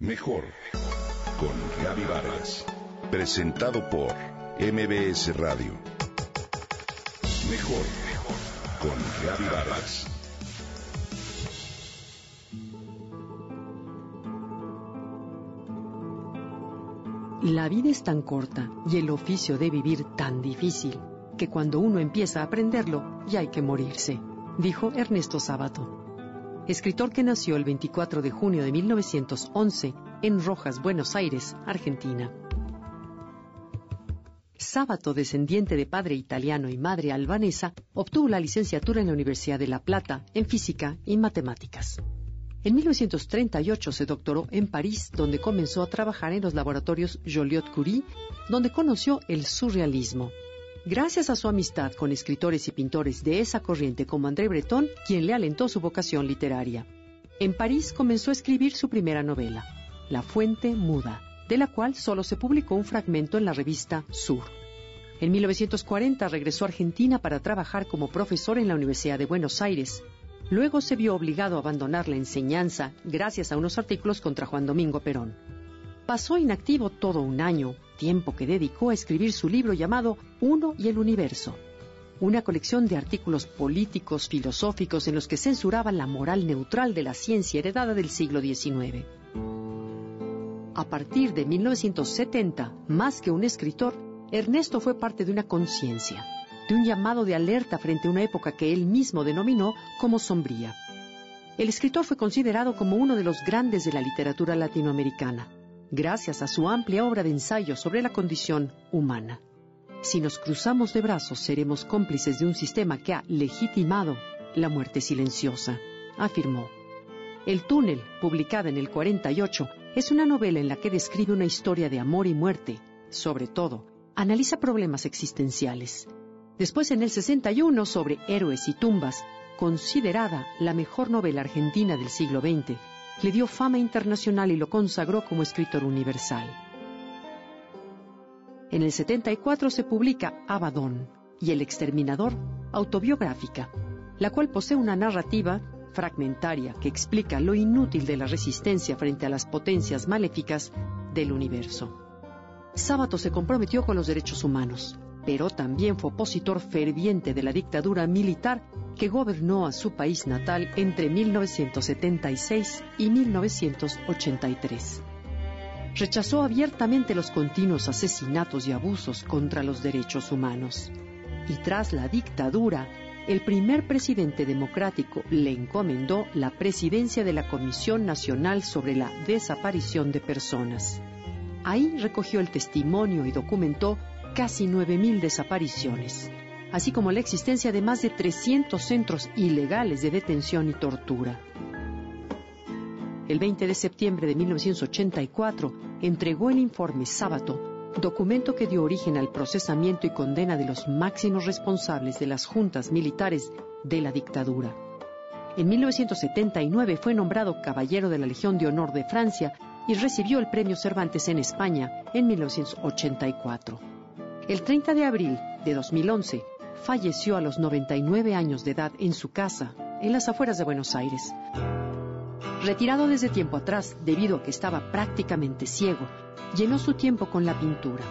Mejor con Gaby Vargas. Presentado por MBS Radio. Mejor con Gaby Vargas. La vida es tan corta y el oficio de vivir tan difícil que cuando uno empieza a aprenderlo ya hay que morirse, dijo Ernesto Sábato escritor que nació el 24 de junio de 1911 en Rojas, Buenos Aires, Argentina. Sábato, descendiente de padre italiano y madre albanesa, obtuvo la licenciatura en la Universidad de La Plata en física y matemáticas. En 1938 se doctoró en París, donde comenzó a trabajar en los laboratorios Joliot-Curie, donde conoció el surrealismo, gracias a su amistad con escritores y pintores de esa corriente como André Breton, quien le alentó su vocación literaria. En París comenzó a escribir su primera novela, La Fuente Muda, de la cual solo se publicó un fragmento en la revista Sur. En 1940 regresó a Argentina para trabajar como profesor en la Universidad de Buenos Aires. Luego se vio obligado a abandonar la enseñanza gracias a unos artículos contra Juan Domingo Perón. Pasó inactivo todo un año, tiempo que dedicó a escribir su libro llamado Uno y el Universo, una colección de artículos políticos, filosóficos en los que censuraba la moral neutral de la ciencia heredada del siglo XIX. A partir de 1970, más que un escritor, Ernesto fue parte de una conciencia, de un llamado de alerta frente a una época que él mismo denominó como sombría. El escritor fue considerado como uno de los grandes de la literatura latinoamericana gracias a su amplia obra de ensayo sobre la condición humana. Si nos cruzamos de brazos, seremos cómplices de un sistema que ha legitimado la muerte silenciosa, afirmó. El túnel, publicada en el 48, es una novela en la que describe una historia de amor y muerte. Sobre todo, analiza problemas existenciales. Después, en el 61, sobre héroes y tumbas, considerada la mejor novela argentina del siglo XX, le dio fama internacional y lo consagró como escritor universal. En el 74 se publica Abaddon y El Exterminador, autobiográfica, la cual posee una narrativa fragmentaria que explica lo inútil de la resistencia frente a las potencias maléficas del universo. Sábato se comprometió con los derechos humanos, pero también fue opositor ferviente de la dictadura militar que gobernó a su país natal entre 1976 y 1983. Rechazó abiertamente los continuos asesinatos y abusos contra los derechos humanos. Y tras la dictadura, el primer presidente democrático le encomendó la presidencia de la Comisión Nacional sobre la Desaparición de Personas. Ahí recogió el testimonio y documentó casi 9.000 desapariciones así como la existencia de más de 300 centros ilegales de detención y tortura. El 20 de septiembre de 1984 entregó el informe Sábato, documento que dio origen al procesamiento y condena de los máximos responsables de las juntas militares de la dictadura. En 1979 fue nombrado Caballero de la Legión de Honor de Francia y recibió el Premio Cervantes en España en 1984. El 30 de abril de 2011 falleció a los 99 años de edad en su casa, en las afueras de Buenos Aires. Retirado desde tiempo atrás debido a que estaba prácticamente ciego, llenó su tiempo con la pintura.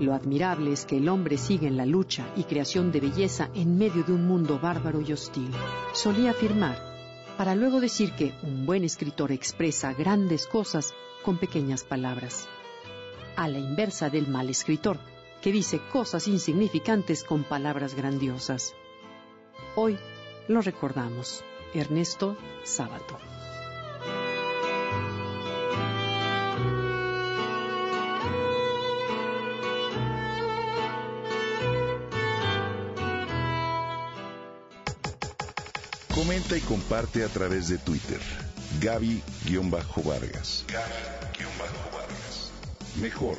Lo admirable es que el hombre sigue en la lucha y creación de belleza en medio de un mundo bárbaro y hostil. Solía afirmar, para luego decir que un buen escritor expresa grandes cosas con pequeñas palabras. A la inversa del mal escritor, que dice cosas insignificantes con palabras grandiosas. Hoy lo recordamos. Ernesto Sábato. Comenta y comparte a través de Twitter. Gaby-Vargas. Gaby-Vargas. Mejor